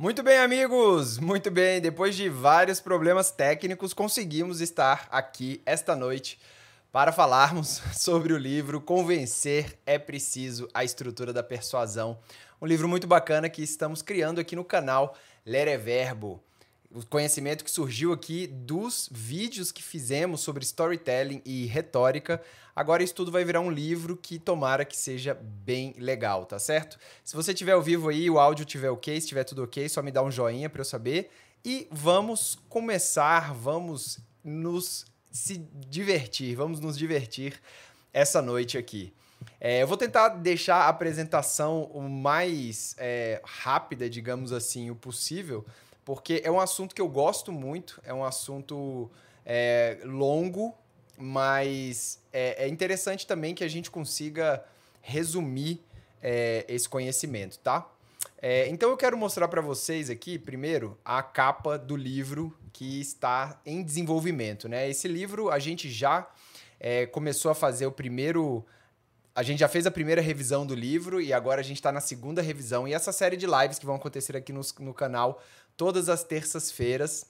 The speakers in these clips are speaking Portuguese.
Muito bem, amigos! Muito bem, depois de vários problemas técnicos, conseguimos estar aqui esta noite para falarmos sobre o livro Convencer é Preciso a Estrutura da Persuasão. Um livro muito bacana que estamos criando aqui no canal Ler é Verbo o conhecimento que surgiu aqui dos vídeos que fizemos sobre storytelling e retórica. Agora isso tudo vai virar um livro que tomara que seja bem legal, tá certo? Se você tiver ao vivo aí, o áudio tiver ok, se tiver tudo ok, só me dá um joinha para eu saber. E vamos começar, vamos nos se divertir, vamos nos divertir essa noite aqui. É, eu vou tentar deixar a apresentação o mais é, rápida, digamos assim, o possível porque é um assunto que eu gosto muito, é um assunto é, longo, mas é, é, interessante também que a gente consiga resumir é, esse conhecimento, tá? É, então eu quero mostrar para vocês aqui, primeiro, a capa do livro que está em desenvolvimento, né? Esse livro a gente já é, começou a fazer o primeiro a gente já fez a primeira revisão do livro e agora a gente está na segunda revisão. E essa série de lives que vão acontecer aqui no, no canal todas as terças-feiras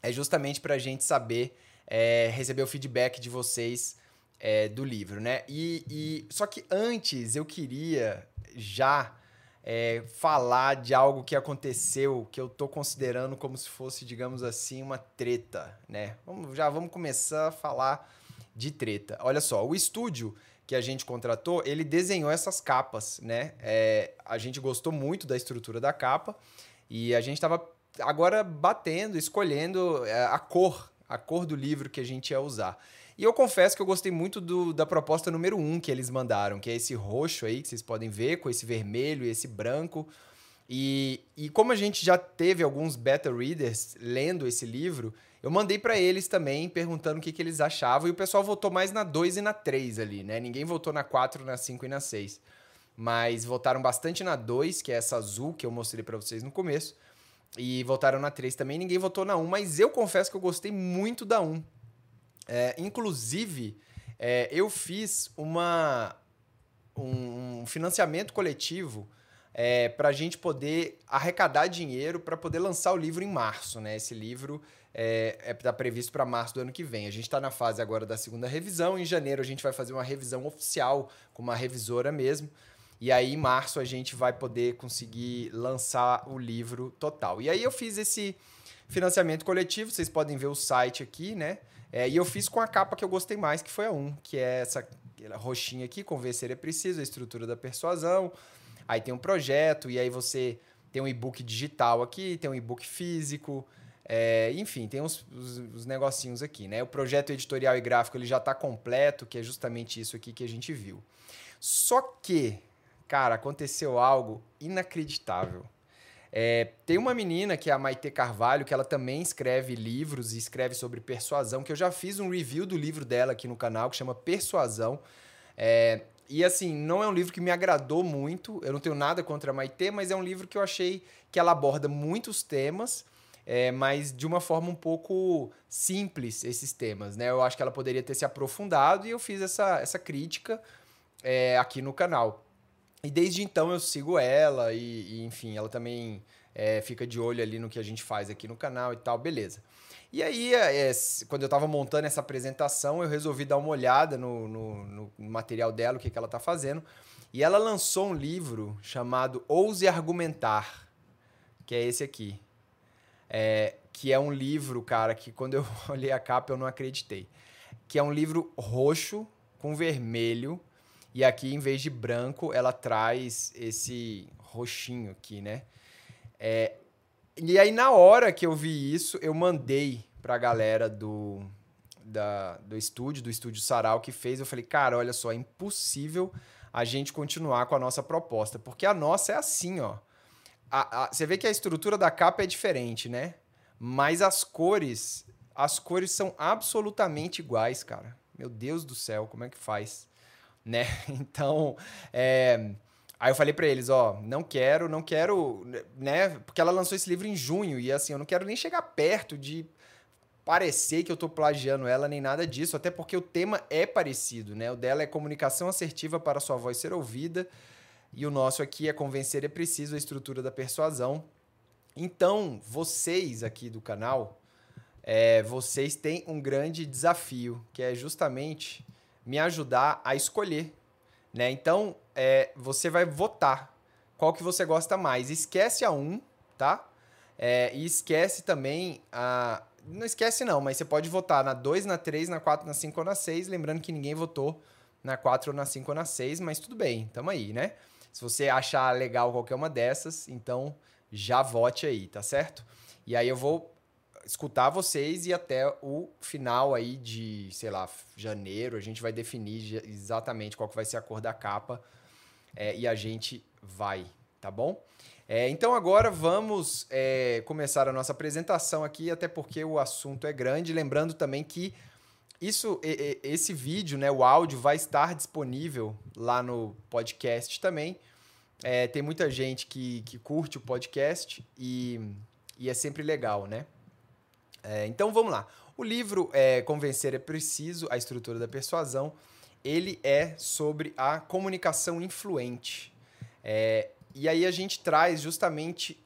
é justamente para a gente saber é, receber o feedback de vocês é, do livro, né? E, e, só que antes eu queria já é, falar de algo que aconteceu que eu tô considerando como se fosse, digamos assim, uma treta, né? Vamos, já vamos começar a falar de treta. Olha só, o estúdio que a gente contratou, ele desenhou essas capas, né? É, a gente gostou muito da estrutura da capa e a gente estava agora batendo, escolhendo é, a cor, a cor do livro que a gente ia usar. E eu confesso que eu gostei muito do, da proposta número um que eles mandaram, que é esse roxo aí, que vocês podem ver, com esse vermelho e esse branco. E, e como a gente já teve alguns beta readers lendo esse livro, eu mandei para eles também perguntando o que, que eles achavam. E o pessoal votou mais na 2 e na 3 ali, né? Ninguém votou na 4, na 5 e na 6. Mas votaram bastante na 2, que é essa azul que eu mostrei para vocês no começo. E votaram na 3 também. Ninguém votou na 1, mas eu confesso que eu gostei muito da 1. É, inclusive, é, eu fiz uma, um financiamento coletivo é, para a gente poder arrecadar dinheiro para poder lançar o livro em março. Né? Esse livro é, é tá previsto para março do ano que vem. A gente está na fase agora da segunda revisão. Em janeiro a gente vai fazer uma revisão oficial com uma revisora mesmo. E aí, em março, a gente vai poder conseguir lançar o livro total. E aí, eu fiz esse financiamento coletivo. Vocês podem ver o site aqui, né? É, e eu fiz com a capa que eu gostei mais, que foi a 1, que é essa roxinha aqui, Convencer é Preciso, a estrutura da persuasão. Aí tem um projeto, e aí você tem um e-book digital aqui, tem um e-book físico. É, enfim, tem uns, os, os, negocinhos aqui, né? O projeto editorial e gráfico ele já está completo, que é justamente isso aqui que a gente viu. Só que, cara, aconteceu algo inacreditável. É, tem uma menina que é a Maite Carvalho, que ela também escreve livros e escreve sobre persuasão, que eu já fiz um review do livro dela aqui no canal, que chama Persuasão. É, e assim, não é um livro que me agradou muito, eu não tenho nada contra a Maite, mas é um livro que eu achei que ela aborda muitos temas é, mas de uma forma um pouco simples esses temas, né? Eu acho que ela poderia ter se aprofundado e eu fiz essa, essa crítica é, aqui no canal. E desde então eu sigo ela e, e enfim, ela também é, fica de olho ali no que a gente faz aqui no canal e tal, beleza. E aí, é, quando eu estava montando essa apresentação, eu resolvi dar uma olhada no, no, no material dela, o que, que ela está fazendo. E ela lançou um livro chamado Ouse Argumentar, que é esse aqui. É, que é um livro, cara, que quando eu olhei a capa eu não acreditei. Que é um livro roxo com vermelho. E aqui, em vez de branco, ela traz esse roxinho aqui, né? É, e aí, na hora que eu vi isso, eu mandei pra galera do, da, do estúdio, do estúdio Sarau que fez. Eu falei, cara, olha só, é impossível a gente continuar com a nossa proposta. Porque a nossa é assim, ó a, a, você vê que a estrutura da capa é diferente, né? Mas as cores, as cores são absolutamente iguais, cara. Meu Deus do céu, como é que faz? Né? Então, é... Aí eu falei para eles, ó, não quero, não quero, né? Porque ela lançou esse livro em junho e assim, eu não quero nem chegar perto de parecer que eu tô plagiando ela nem nada disso, até porque o tema é parecido, né? O dela é comunicação assertiva para sua voz ser ouvida. E o nosso aqui é convencer é preciso a estrutura da persuasão. Então, vocês aqui do canal, é, vocês têm um grande desafio, que é justamente me ajudar a escolher. Né? Então, é, você vai votar qual que você gosta mais. Esquece a 1, tá? É, e esquece também a. Não esquece, não, mas você pode votar na 2, na 3, na 4, na 5 ou na 6. Lembrando que ninguém votou na 4 ou na 5 ou na 6, mas tudo bem, tamo aí, né? Se você achar legal qualquer uma dessas, então já vote aí, tá certo? E aí eu vou escutar vocês e até o final aí de, sei lá, janeiro, a gente vai definir exatamente qual que vai ser a cor da capa é, e a gente vai, tá bom? É, então agora vamos é, começar a nossa apresentação aqui, até porque o assunto é grande. Lembrando também que isso, esse vídeo, né, o áudio vai estar disponível lá no podcast também. É, tem muita gente que, que curte o podcast e, e é sempre legal, né? É, então vamos lá. O livro é, Convencer é Preciso, a estrutura da persuasão, ele é sobre a comunicação influente. É, e aí a gente traz justamente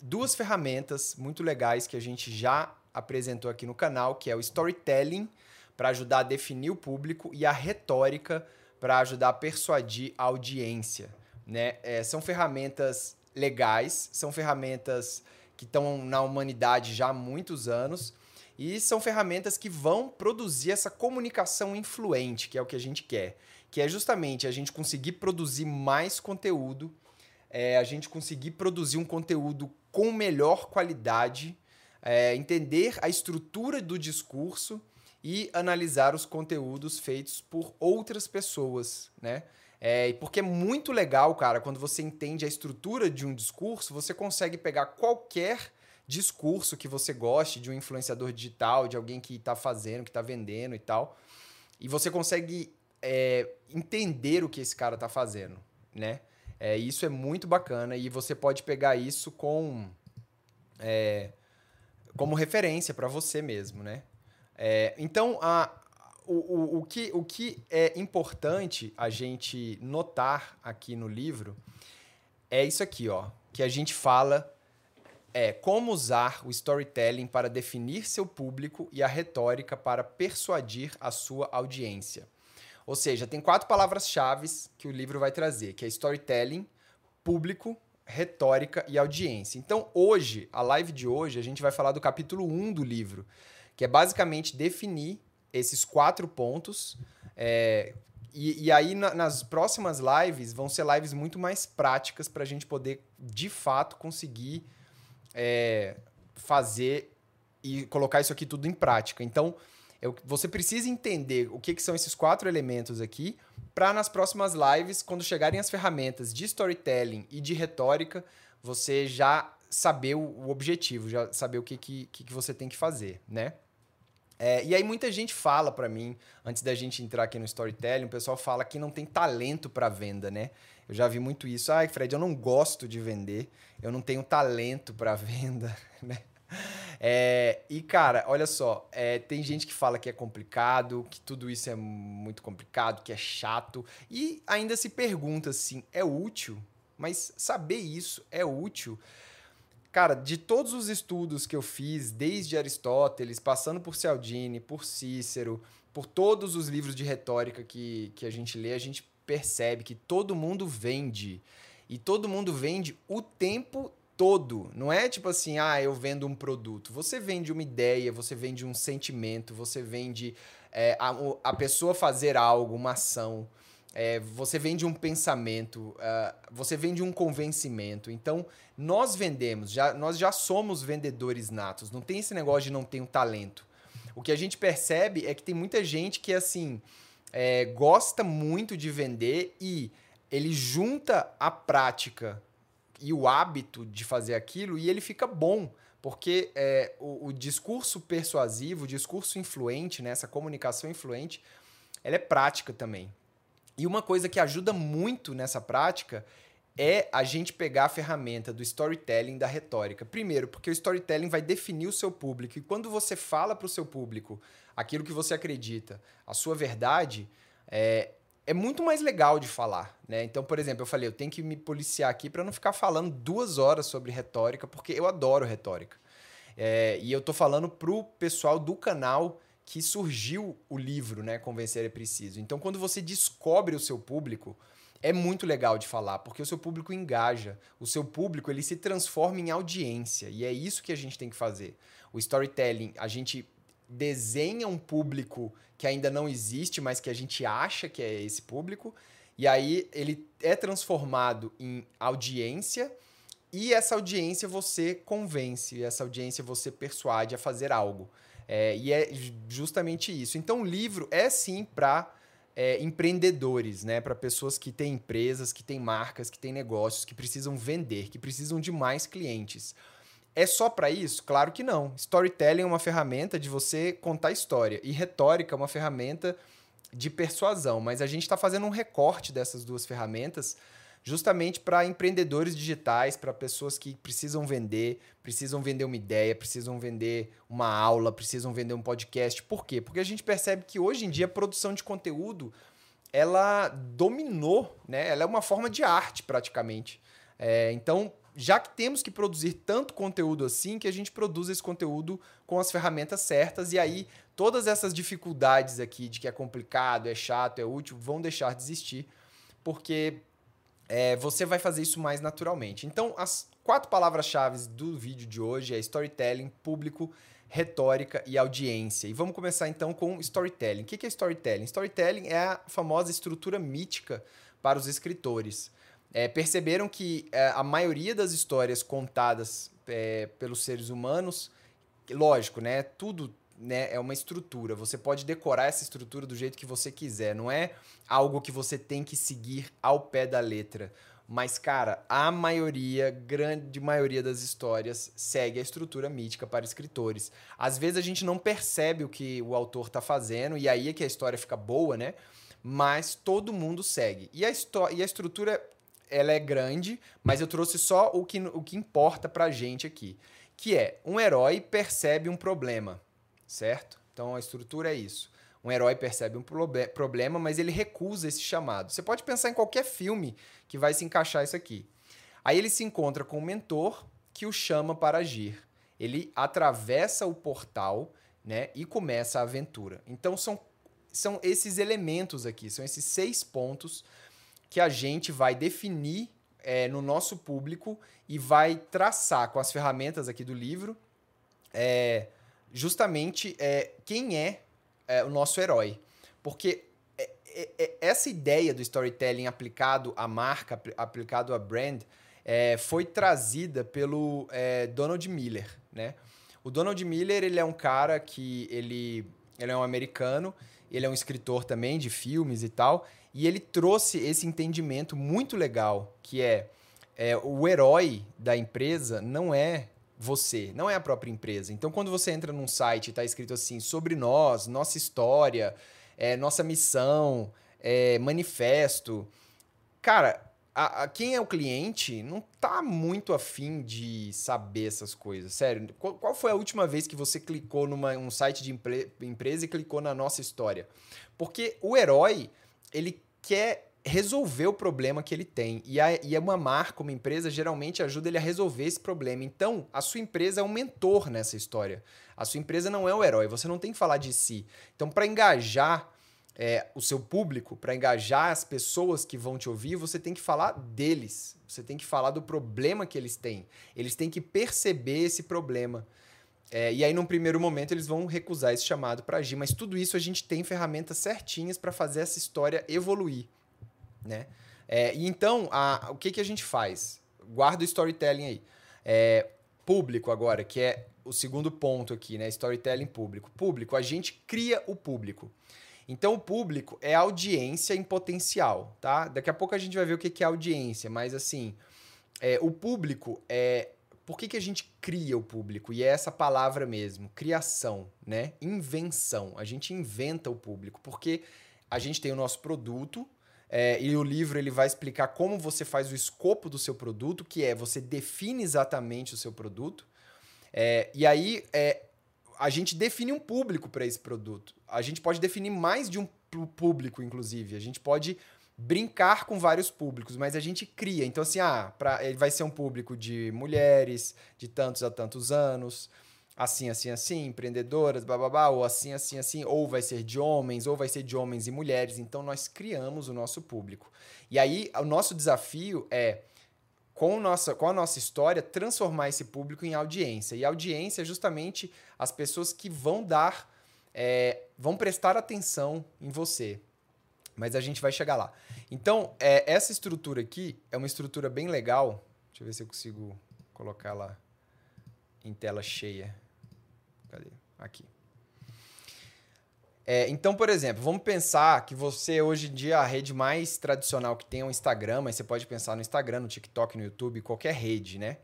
duas ferramentas muito legais que a gente já apresentou aqui no canal, que é o storytelling, para ajudar a definir o público, e a retórica, para ajudar a persuadir a audiência. Né? É, são ferramentas legais, são ferramentas que estão na humanidade já há muitos anos e são ferramentas que vão produzir essa comunicação influente, que é o que a gente quer, que é justamente a gente conseguir produzir mais conteúdo, é, a gente conseguir produzir um conteúdo com melhor qualidade, é, entender a estrutura do discurso e analisar os conteúdos feitos por outras pessoas, né? É, porque é muito legal, cara, quando você entende a estrutura de um discurso, você consegue pegar qualquer discurso que você goste de um influenciador digital, de alguém que está fazendo, que está vendendo e tal, e você consegue é, entender o que esse cara está fazendo, né? É, isso é muito bacana e você pode pegar isso com é, como referência para você mesmo, né? É, então, a, o, o, o, que, o que é importante a gente notar aqui no livro é isso aqui, ó, que a gente fala é como usar o storytelling para definir seu público e a retórica para persuadir a sua audiência. Ou seja, tem quatro palavras-chave que o livro vai trazer, que é storytelling, público, retórica e audiência. Então, hoje, a live de hoje, a gente vai falar do capítulo 1 do livro, que é basicamente definir esses quatro pontos. É, e, e, aí, na, nas próximas lives, vão ser lives muito mais práticas para a gente poder, de fato, conseguir é, fazer e colocar isso aqui tudo em prática. Então, eu, você precisa entender o que, que são esses quatro elementos aqui, para nas próximas lives, quando chegarem as ferramentas de storytelling e de retórica, você já saber o, objetivo, já saber o que, que, que você tem que fazer, né? É, e aí muita gente fala para mim, antes da gente entrar aqui no storytelling, o pessoal fala que não tem talento para venda, né? Eu já vi muito isso. Ai, Fred, eu não gosto de vender, eu não tenho talento para venda, né? É, e cara, olha só, é, tem gente que fala que é complicado, que tudo isso é muito complicado, que é chato, e ainda se pergunta assim: é útil? Mas saber isso é útil? Cara, de todos os estudos que eu fiz, desde Aristóteles, passando por Cialdini, por Cícero, por todos os livros de retórica que, que a gente lê, a gente percebe que todo mundo vende. E todo mundo vende o tempo todo. Não é tipo assim, ah, eu vendo um produto. Você vende uma ideia, você vende um sentimento, você vende é, a, a pessoa fazer algo, uma ação. É, você vende um pensamento, uh, você vende um convencimento. Então, nós vendemos, já, nós já somos vendedores natos. Não tem esse negócio de não ter um talento. O que a gente percebe é que tem muita gente que, assim, é, gosta muito de vender e ele junta a prática e o hábito de fazer aquilo e ele fica bom. Porque é, o, o discurso persuasivo, o discurso influente, né, essa comunicação influente, ela é prática também. E uma coisa que ajuda muito nessa prática é a gente pegar a ferramenta do storytelling da retórica. Primeiro, porque o storytelling vai definir o seu público. E quando você fala para o seu público aquilo que você acredita, a sua verdade, é, é muito mais legal de falar, né? Então, por exemplo, eu falei, eu tenho que me policiar aqui para não ficar falando duas horas sobre retórica, porque eu adoro retórica. É, e eu tô falando pro pessoal do canal que surgiu o livro, né? Convencer é preciso. Então, quando você descobre o seu público, é muito legal de falar, porque o seu público engaja. O seu público, ele se transforma em audiência. E é isso que a gente tem que fazer. O storytelling, a gente desenha um público que ainda não existe, mas que a gente acha que é esse público. E aí ele é transformado em audiência e essa audiência você convence, essa audiência você persuade a fazer algo. É, e é justamente isso. Então, o livro é sim para é, empreendedores, né? Para pessoas que têm empresas, que têm marcas, que têm negócios, que precisam vender, que precisam de mais clientes. É só para isso? Claro que não. Storytelling é uma ferramenta de você contar história e retórica é uma ferramenta de persuasão, mas a gente está fazendo um recorte dessas duas ferramentas justamente para empreendedores digitais, para pessoas que precisam vender, precisam vender uma ideia, precisam vender uma aula, precisam vender um podcast. Por quê? Porque a gente percebe que hoje em dia a produção de conteúdo ela dominou, né? Ela é uma forma de arte praticamente. É, então já que temos que produzir tanto conteúdo assim, que a gente produz esse conteúdo com as ferramentas certas e aí todas essas dificuldades aqui de que é complicado, é chato, é útil, vão deixar de existir, porque é, você vai fazer isso mais naturalmente. Então, as quatro palavras-chave do vídeo de hoje é storytelling, público, retórica e audiência. E vamos começar então com storytelling. O que é storytelling? Storytelling é a famosa estrutura mítica para os escritores é, perceberam que é, a maioria das histórias contadas é, pelos seres humanos, lógico, né? Tudo né, é uma estrutura. Você pode decorar essa estrutura do jeito que você quiser. Não é algo que você tem que seguir ao pé da letra. Mas, cara, a maioria, grande maioria das histórias segue a estrutura mítica para escritores. Às vezes a gente não percebe o que o autor está fazendo, e aí é que a história fica boa, né? Mas todo mundo segue. E a, e a estrutura ela é grande, mas eu trouxe só o que, o que importa pra gente aqui. Que é, um herói percebe um problema, certo? Então a estrutura é isso. Um herói percebe um proble problema, mas ele recusa esse chamado. Você pode pensar em qualquer filme que vai se encaixar isso aqui. Aí ele se encontra com um mentor que o chama para agir. Ele atravessa o portal né, e começa a aventura. Então são, são esses elementos aqui, são esses seis pontos que a gente vai definir é, no nosso público e vai traçar com as ferramentas aqui do livro é, justamente é, quem é, é, o nosso herói. Porque é, é, é, essa ideia do storytelling aplicado à marca, aplicado à brand, foi trazida pelo Donald Miller. Né? O Donald Miller ele é um cara que ele, ele é um americano, ele é um escritor também de filmes e tal, e ele trouxe esse entendimento muito legal, que é, é o herói da empresa não é você, não é a própria empresa. Então, quando você entra num site e está escrito assim, sobre nós, nossa história, é, nossa missão, é, manifesto, cara, a, a, quem é o cliente não tá muito afim de saber essas coisas. Sério, qual, qual foi a última vez que você clicou num um site de empre, empresa e clicou na nossa história? Porque o herói, ele quer resolver o problema que ele tem. E, a, e uma marca, uma empresa, geralmente ajuda ele a resolver esse problema. Então, a sua empresa é um mentor nessa história. A sua empresa não é o herói, você não tem que falar de si. Então, para engajar é, o seu público, para engajar as pessoas que vão te ouvir, você tem que falar deles. Você tem que falar do problema que eles têm. Eles têm que perceber esse problema. É, e aí, num primeiro momento, eles vão recusar esse chamado para agir. Mas tudo isso a gente tem ferramentas certinhas para fazer essa história evoluir. Né? É, e então, a, o que, que a gente faz? Guarda o storytelling aí. É, público agora, que é o segundo ponto aqui, né? Storytelling público. Público, a gente cria o público. Então, o público é audiência em potencial, tá? Daqui a pouco a gente vai ver o que é audiência, mas assim, é, o público é por que, que a gente cria o público? E é essa palavra mesmo, criação, né? Invenção. A gente inventa o público, porque a gente tem o nosso produto, é, e o livro ele vai explicar como você faz o escopo do seu produto, que é você define exatamente o seu produto. É, e aí é, a gente define um público para esse produto. A gente pode definir mais de um público, inclusive. A gente pode brincar com vários públicos, mas a gente cria. Então, assim, ah, pra, ele vai ser um público de mulheres, de tantos a tantos anos, assim, assim, assim, empreendedoras, bababá, ou assim, assim, assim, ou vai ser de homens, ou vai ser de homens e mulheres. Então, nós criamos o nosso público. E aí, o nosso desafio é, com, nossa, com a nossa história, transformar esse público em audiência. E audiência é justamente as pessoas que vão dar, é, vão prestar atenção em você. Mas a gente vai chegar lá. Então, é, essa estrutura aqui é uma estrutura bem legal. Deixa eu ver se eu consigo colocar ela em tela cheia. Cadê? Aqui. É, então, por exemplo, vamos pensar que você hoje em dia a rede mais tradicional que tem é o Instagram, mas você pode pensar no Instagram, no TikTok, no YouTube, qualquer rede, né?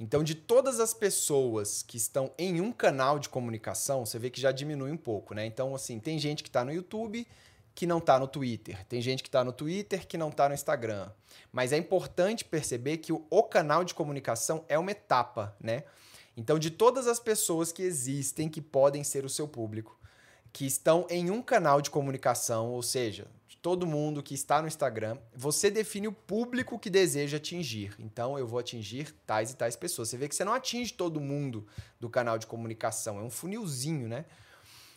Então, de todas as pessoas que estão em um canal de comunicação, você vê que já diminui um pouco, né? Então, assim, tem gente que está no YouTube, que não está no Twitter. Tem gente que está no Twitter que não está no Instagram. Mas é importante perceber que o, o, canal de comunicação é uma etapa, né? Então, de todas as pessoas que existem que podem ser o seu público, que estão em um canal de comunicação, ou seja, de todo mundo que está no Instagram, você define o público que deseja atingir. Então, eu vou atingir tais e tais pessoas. Você vê que você não atinge todo mundo do canal de comunicação, é um funilzinho, né?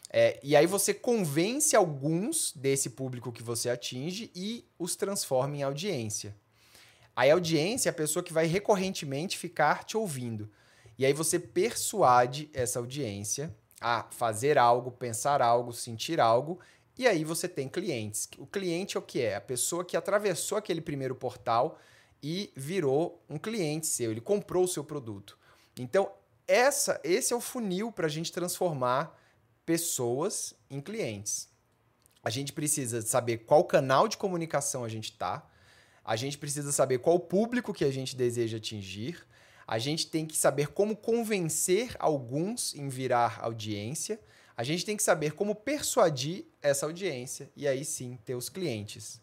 É, e aí você convence alguns desse público que você atinge e os transforma em audiência. A audiência é a pessoa que vai recorrentemente ficar te ouvindo. E aí você persuade essa audiência a fazer algo, pensar algo, sentir algo, e aí você tem clientes. O cliente é o que é? A pessoa que atravessou aquele primeiro portal e virou um cliente seu, ele comprou o seu produto. Então, essa, esse é o funil para a gente transformar pessoas em clientes. A gente precisa saber qual canal de comunicação a gente está, a gente precisa saber qual público que a gente deseja atingir, a gente tem que saber como convencer alguns em virar audiência, a gente tem que saber como persuadir essa audiência e aí sim ter os clientes.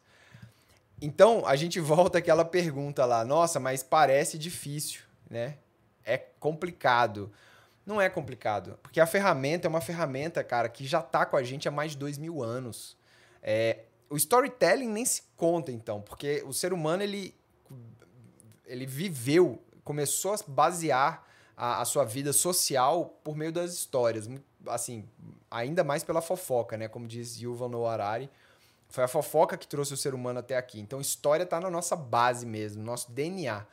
Então, a gente volta àquela pergunta lá, nossa, mas parece difícil, né? É complicado. Não é complicado, porque a ferramenta é uma ferramenta, cara, que já tá com a gente há mais de dois mil anos. É, o storytelling nem se conta, então, porque o ser humano, ele, ele viveu, começou a basear a, a sua vida social por meio das histórias. Assim, ainda mais pela fofoca, né? Como diz Yuval Noah Harari, foi a fofoca que trouxe o ser humano até aqui. Então, história tá na nossa base mesmo, no nosso DNA.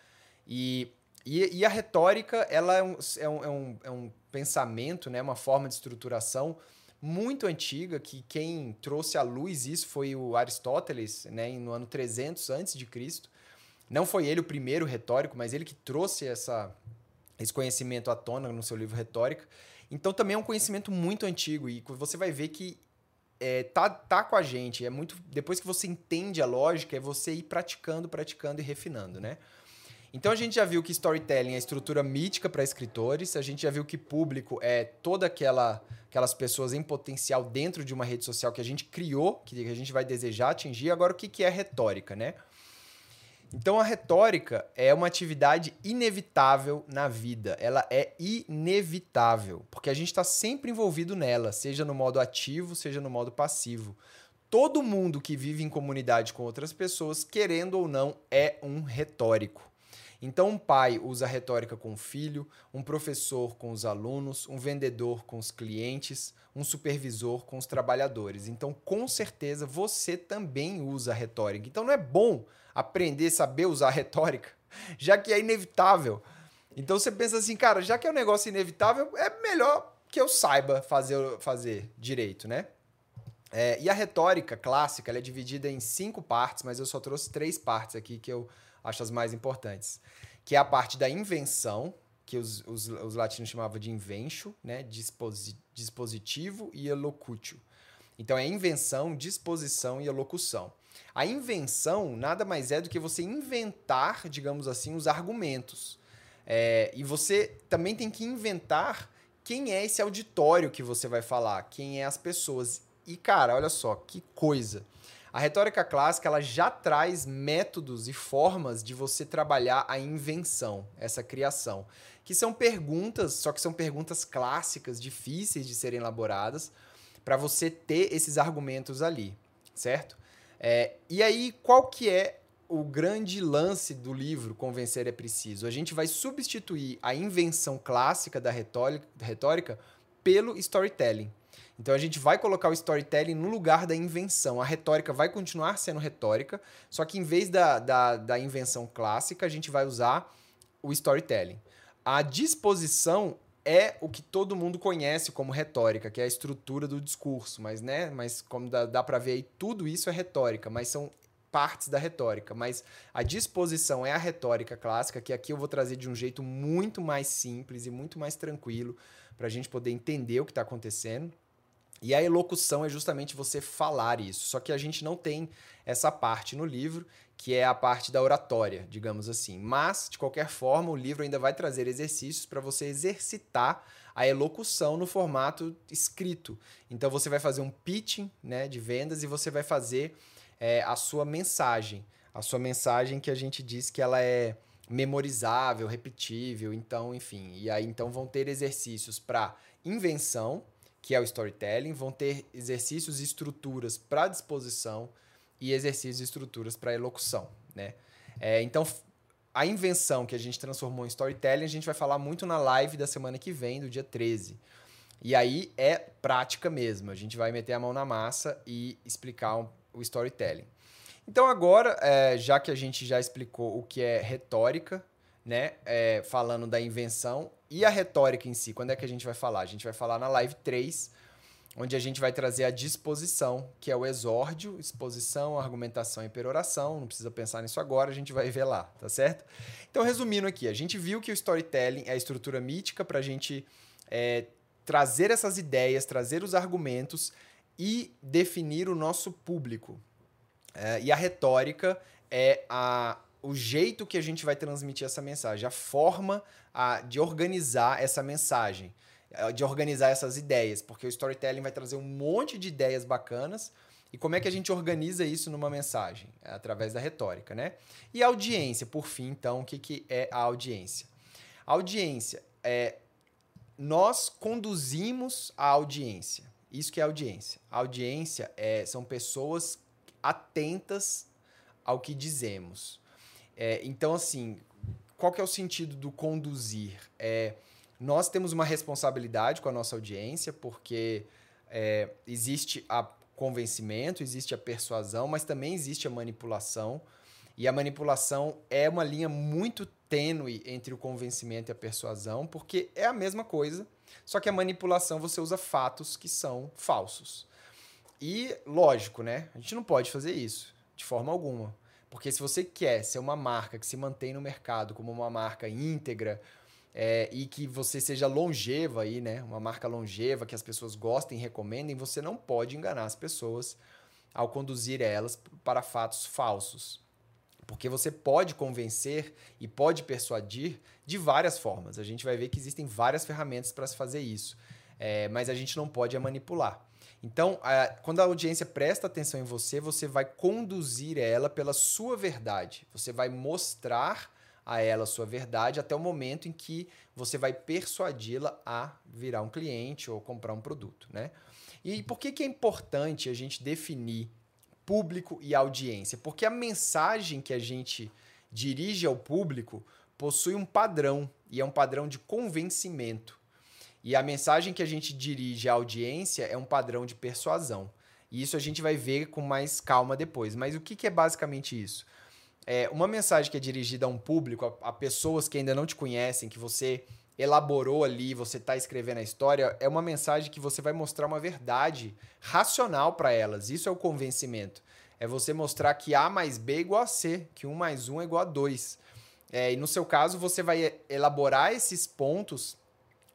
E e, e a retórica, ela é um, é, um, é, um, é um pensamento, né, uma forma de estruturação muito antiga, que quem trouxe à luz isso foi o Aristóteles, né, no ano 300 antes de Cristo. Não foi ele o primeiro retórico, mas ele que trouxe essa, esse conhecimento à tona no seu livro Retórica. Então também é um conhecimento muito antigo e você vai ver que é, tá, tá com a gente. É muito depois que você entende a lógica, é você ir praticando, praticando e refinando, né? Então a gente já viu que storytelling é estrutura mítica para escritores, a gente já viu que público é toda aquela aquelas pessoas em potencial dentro de uma rede social que a gente criou, que a gente vai desejar atingir. Agora o que que é retórica, né? Então a retórica é uma atividade inevitável na vida. Ela é inevitável, porque a gente está sempre envolvido nela, seja no modo ativo, seja no modo passivo. Todo mundo que vive em comunidade com outras pessoas, querendo ou não, é um retórico. Então, um pai usa retórica com o filho, um professor com os alunos, um vendedor com os clientes, um supervisor com os trabalhadores. Então, com certeza, você também usa retórica. Então, não é bom aprender saber usar retórica, já que é inevitável. Então, você pensa assim, cara, já que é um negócio inevitável, é melhor que eu saiba fazer, fazer direito, né? É, e a retórica clássica é dividida em cinco partes, mas eu só trouxe três partes aqui que eu acho as mais importantes. Que é a parte da invenção, que os, os, os latinos chamavam de invention, né? Disposi dispositivo e elocutio. Então é invenção, disposição e elocução. A invenção nada mais é do que você inventar, digamos assim, os argumentos. É, e você também tem que inventar quem é esse auditório que você vai falar, quem é as pessoas. E, cara, olha só, que coisa. A retórica clássica ela já traz métodos e formas de você trabalhar a invenção, essa criação, que são perguntas, só que são perguntas clássicas, difíceis de serem elaboradas, para você ter esses argumentos ali. certo? É, e aí, qual que é o grande lance do livro Convencer é Preciso? A gente vai substituir a invenção clássica da retórica, retórica pelo storytelling. Então a gente vai colocar o storytelling no lugar da invenção. A retórica vai continuar sendo retórica, só que em vez da, da, da invenção clássica, a gente vai usar o storytelling. A disposição é o que todo mundo conhece como retórica, que é a estrutura do discurso, mas né, mas como dá, dá para ver aí, tudo isso é retórica, mas são partes da retórica, mas a disposição é a retórica clássica, que aqui eu vou trazer de um jeito muito mais simples e muito mais tranquilo para a gente poder entender o que está acontecendo. E a elocução é justamente você falar isso. Só que a gente não tem essa parte no livro, que é a parte da oratória, digamos assim. Mas, de qualquer forma, o livro ainda vai trazer exercícios para você exercitar a elocução no formato escrito. Então, você vai fazer um pitching né, de vendas e você vai fazer é, a sua mensagem. A sua mensagem que a gente diz que ela é memorizável, repetível, então, enfim. E aí, então, vão ter exercícios para invenção, que é o storytelling, vão ter exercícios e estruturas para disposição e exercícios e estruturas para elocução, né? É, então, a invenção que a gente transformou em storytelling, a gente vai falar muito na live da semana que vem, do dia 13. E aí é prática mesmo, a gente vai meter a mão na massa e explicar um, o storytelling. Então agora, é, já que a gente já explicou o que é retórica, né, é, falando da invenção, e a retórica em si, quando é que a gente vai falar? A gente vai falar na live 3, onde a gente vai trazer a disposição, que é o exórdio, exposição, argumentação e peroração. Não precisa pensar nisso agora, a gente vai ver lá, tá certo? Então, resumindo aqui, a gente viu que o storytelling é a estrutura mítica para a gente é, trazer essas ideias, trazer os argumentos e definir o nosso público. É, e a retórica é a, o jeito que a gente vai transmitir essa mensagem, a forma a, de organizar essa mensagem, de organizar essas ideias, porque o storytelling vai trazer um monte de ideias bacanas. E como é que a gente organiza isso numa mensagem? É através da retórica, né? E a audiência, por fim, então, o que, que é a audiência? A audiência é. Nós conduzimos a audiência. Isso que é audiência. A audiência é, são pessoas atentas ao que dizemos. É, então, assim, qual que é o sentido do conduzir? É, nós temos uma responsabilidade com a nossa audiência, porque é, existe a convencimento, existe a persuasão, mas também existe a manipulação. E a manipulação é uma linha muito tênue entre o convencimento e a persuasão, porque é a mesma coisa, só que a manipulação você usa fatos que são falsos. E, lógico, né? A gente não pode fazer isso de forma alguma. Porque se você quer ser uma marca que se mantém no mercado como uma marca íntegra é, e que você seja longeva aí, né? Uma marca longeva que as pessoas gostem e recomendem, você não pode enganar as pessoas ao conduzir elas para fatos falsos. Porque você pode convencer e pode persuadir de várias formas. A gente vai ver que existem várias ferramentas para se fazer isso. É, mas a gente não pode manipular. Então, a, quando a audiência presta atenção em você, você vai conduzir ela pela sua verdade. Você vai mostrar a ela a sua verdade até o momento em que você vai persuadi-la a virar um cliente ou comprar um produto, né? E por que, que é importante a gente definir público e audiência? Porque a mensagem que a gente dirige ao público possui um padrão e é um padrão de convencimento. E a mensagem que a gente dirige à audiência é um padrão de persuasão. E isso a gente vai ver com mais calma depois. Mas o que, que é basicamente isso? É uma mensagem que é dirigida a um público, a, a pessoas que ainda não te conhecem, que você elaborou ali, você está escrevendo a história, é uma mensagem que você vai mostrar uma verdade racional para elas. Isso é o convencimento. É você mostrar que A mais B é igual a C, que 1 mais 1 é igual a 2. É, e no seu caso, você vai elaborar esses pontos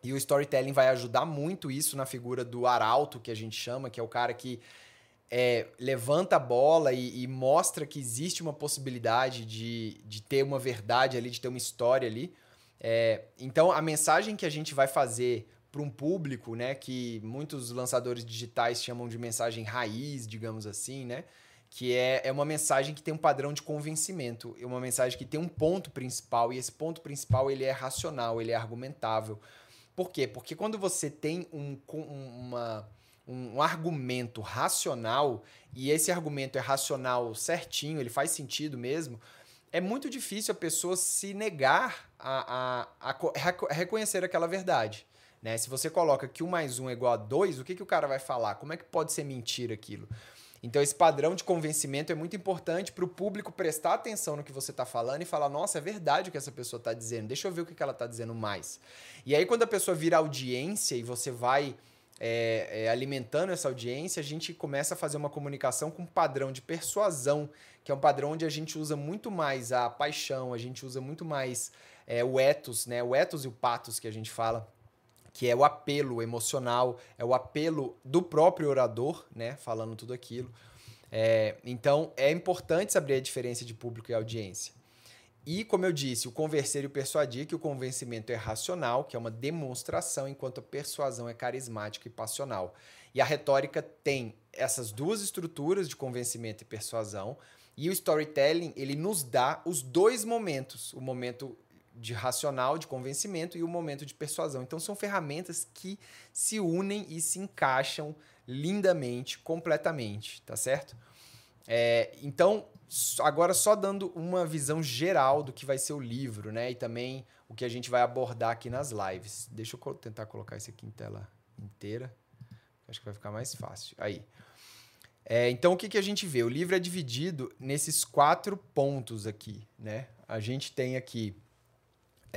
e o storytelling vai ajudar muito isso na figura do arauto, que a gente chama, que é o cara que é, levanta a bola e, e, mostra que existe uma possibilidade de, de ter uma verdade ali, de ter uma história ali. É, então, a mensagem que a gente vai fazer para um público, né, que muitos lançadores digitais chamam de mensagem raiz, digamos assim, né, que é, é uma mensagem que tem um padrão de convencimento, é uma mensagem que tem um ponto principal e esse ponto principal ele é racional, ele é argumentável. Por quê? Porque quando você tem um, uma, um, um argumento racional, e esse argumento é racional certinho, ele faz sentido mesmo, é muito difícil a pessoa se negar a, a, a reconhecer aquela verdade. Né? Se você coloca que 1 mais 1 é igual a 2, o que, que o cara vai falar? Como é que pode ser mentira aquilo? Então, esse padrão de convencimento é muito importante para o público prestar atenção no que você está falando e falar: nossa, é verdade o que essa pessoa está dizendo, deixa eu ver o que, ela está dizendo mais. E aí, quando a pessoa vira audiência e você vai é, é, alimentando essa audiência, a gente começa a fazer uma comunicação com um padrão de persuasão, que é um padrão onde a gente usa muito mais a paixão, a gente usa muito mais é, o ethos, né? o ethos e o patos que a gente fala que é o apelo emocional, é o apelo do próprio orador, né, falando tudo aquilo. É, então, é importante saber a diferença de público e audiência. E, como eu disse, o convencer e o persuadir, que o convencimento é racional, que é uma demonstração, enquanto a persuasão é carismática e passional. E a retórica tem essas duas estruturas de convencimento e persuasão, e o storytelling, ele nos dá os dois momentos, o momento de racional, de convencimento e o momento de persuasão. Então são ferramentas que se unem e se encaixam lindamente, completamente, tá certo? É, então, agora só dando uma visão geral do que vai ser o livro, né? E também o que a gente vai abordar aqui nas lives. Deixa eu tentar colocar isso aqui em tela inteira. Acho que vai ficar mais fácil. Aí. É, então, o que, que a gente vê? O livro é dividido nesses quatro pontos aqui, né? A gente tem aqui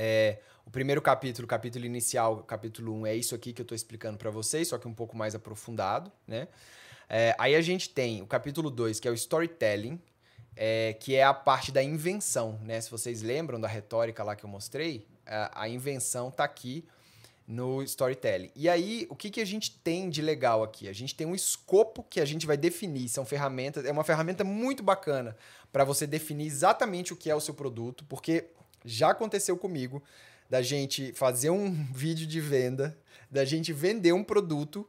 é, o primeiro capítulo, capítulo inicial, capítulo 1, é isso aqui que eu estou explicando para vocês, só que um pouco mais aprofundado, né? É, aí a gente tem o capítulo 2, que é o storytelling, é, que é a parte da invenção, né? Se vocês lembram da retórica lá que eu mostrei, a, a invenção está aqui no storytelling. E aí, o que, que a gente tem de legal aqui? A gente tem um escopo que a gente vai definir, são ferramentas, é uma ferramenta muito bacana para você definir exatamente o que é o seu produto, porque já aconteceu comigo da gente fazer um vídeo de venda, da gente vender um produto,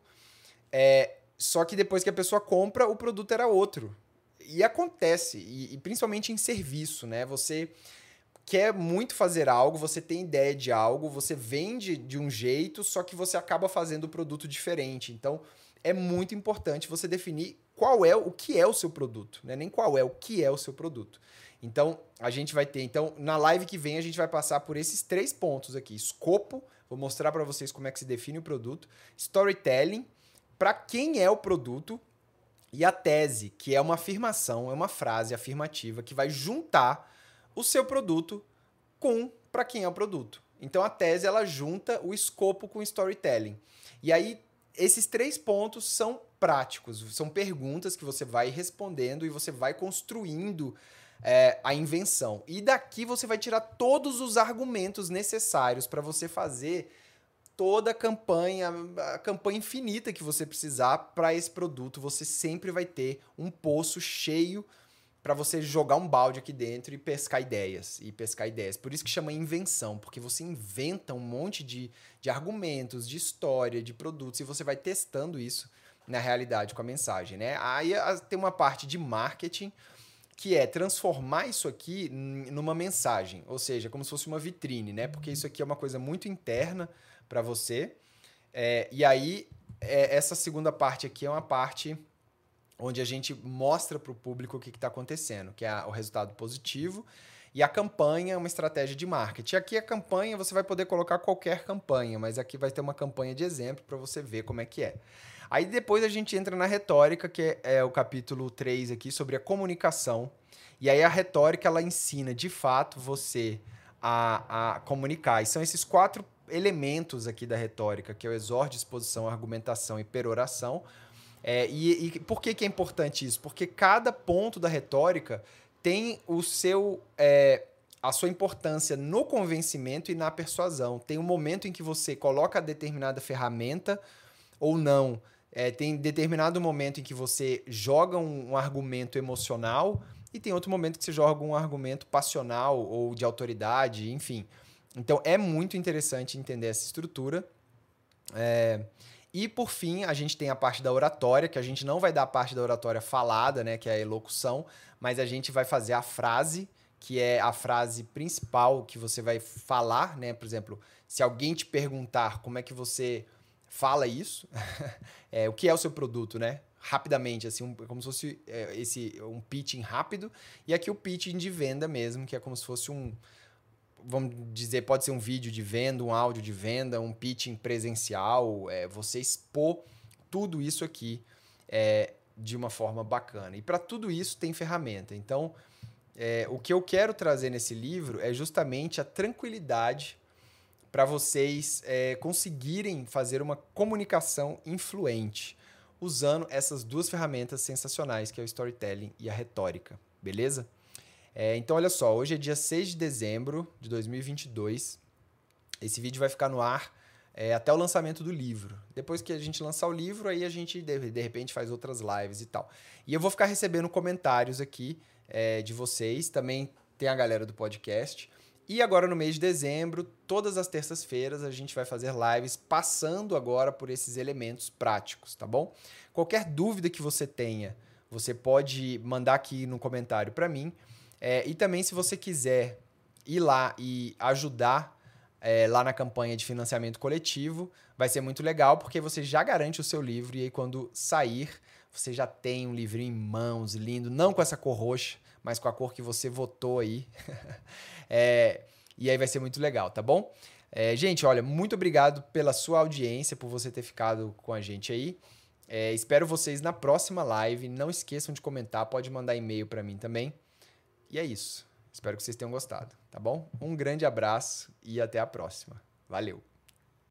é, só que depois que a pessoa compra, o produto era outro. E acontece, e, e principalmente em serviço, né? Você quer muito fazer algo, você tem ideia de algo, você vende de um jeito, só que você acaba fazendo o produto diferente. Então, é muito importante você definir qual é o que é o seu produto, né? Nem qual é o que é o seu produto. Então, a gente vai ter. Então, na live que vem, a gente vai passar por esses três pontos aqui: escopo, vou mostrar para vocês como é que se define o produto, storytelling, para quem é o produto, e a tese, que é uma afirmação, é uma frase afirmativa que vai juntar o seu produto com para quem é o produto. Então, a tese ela junta o escopo com o storytelling. E aí, esses três pontos são práticos, são perguntas que você vai respondendo e você vai construindo é, a invenção. E daqui você vai tirar todos os argumentos necessários para você fazer toda a campanha, a campanha infinita que você precisar para esse produto. Você sempre vai ter um poço cheio para você jogar um balde aqui dentro e pescar ideias. E pescar ideias. Por isso que chama invenção, porque você inventa um monte de, de argumentos, de história, de produtos, e você vai testando isso na realidade com a mensagem, né? Aí tem uma parte de marketing, que é transformar isso aqui numa mensagem, ou seja, como se fosse uma vitrine, né? Porque isso aqui é uma coisa muito interna para você. É, e aí, é, essa segunda parte aqui é uma parte onde a gente mostra para o público o que está acontecendo, que é o resultado positivo. E a campanha é uma estratégia de marketing. Aqui a campanha você vai poder colocar qualquer campanha, mas aqui vai ter uma campanha de exemplo para você ver como é que é. Aí depois a gente entra na retórica, que é, o capítulo 3 aqui, sobre a comunicação. E aí a retórica, ela ensina, de fato, você a, a comunicar. E são esses quatro elementos aqui da retórica, que é o exórdio, exposição, argumentação e peroração. É, e, e por que, que é importante isso? Porque cada ponto da retórica tem o seu... É, a sua importância no convencimento e na persuasão. Tem um momento em que você coloca determinada ferramenta ou não é, tem determinado momento em que você joga um, um, argumento emocional e tem outro momento que você joga um argumento passional ou de autoridade, enfim. Então é muito interessante entender essa estrutura. É, e por fim, a gente tem a parte da oratória, que a gente não vai dar a parte da oratória falada, né, que é a elocução, mas a gente vai fazer a frase, que é a frase principal que você vai falar, né? Por exemplo, se alguém te perguntar como é que você fala isso. é, o que é o seu produto, né? Rapidamente, assim, um, como se fosse é, esse, um pitching rápido. E aqui o pitching de venda mesmo, que é como se fosse um. Vamos dizer, pode ser um vídeo de venda, um áudio de venda, um pitching presencial. É, você expor tudo isso aqui é, de uma forma bacana. E para tudo isso tem ferramenta. Então, é, o que eu quero trazer nesse livro é justamente a tranquilidade para vocês é, conseguirem fazer uma comunicação influente usando essas duas ferramentas sensacionais, que é o storytelling e a retórica, beleza? É, então, olha só, hoje é dia 6 de dezembro de 2022. Esse vídeo vai ficar no ar é, até o lançamento do livro. Depois que a gente lançar o livro, aí a gente de, de repente faz outras lives e tal. E eu vou ficar recebendo comentários aqui é, de vocês. Também tem a galera do podcast. E agora no mês de dezembro, todas as terças-feiras, a gente vai fazer lives passando agora por esses elementos práticos, tá bom? Qualquer dúvida que você tenha, você pode mandar aqui no comentário para mim. É, e também, se você quiser ir lá e ajudar é, lá na campanha de financiamento coletivo, vai ser muito legal, porque você já garante o seu livro e aí quando sair, você já tem um livrinho em mãos, lindo, não com essa cor roxa, mas com a cor que você votou aí. é, e aí vai ser muito legal, tá bom? É, gente, olha, muito obrigado pela sua audiência, por você ter ficado com a gente aí. É, espero vocês na próxima live. Não esqueçam de comentar, pode mandar e-mail para mim também. E é isso. Espero que vocês tenham gostado, tá bom? Um grande abraço e até a próxima. Valeu!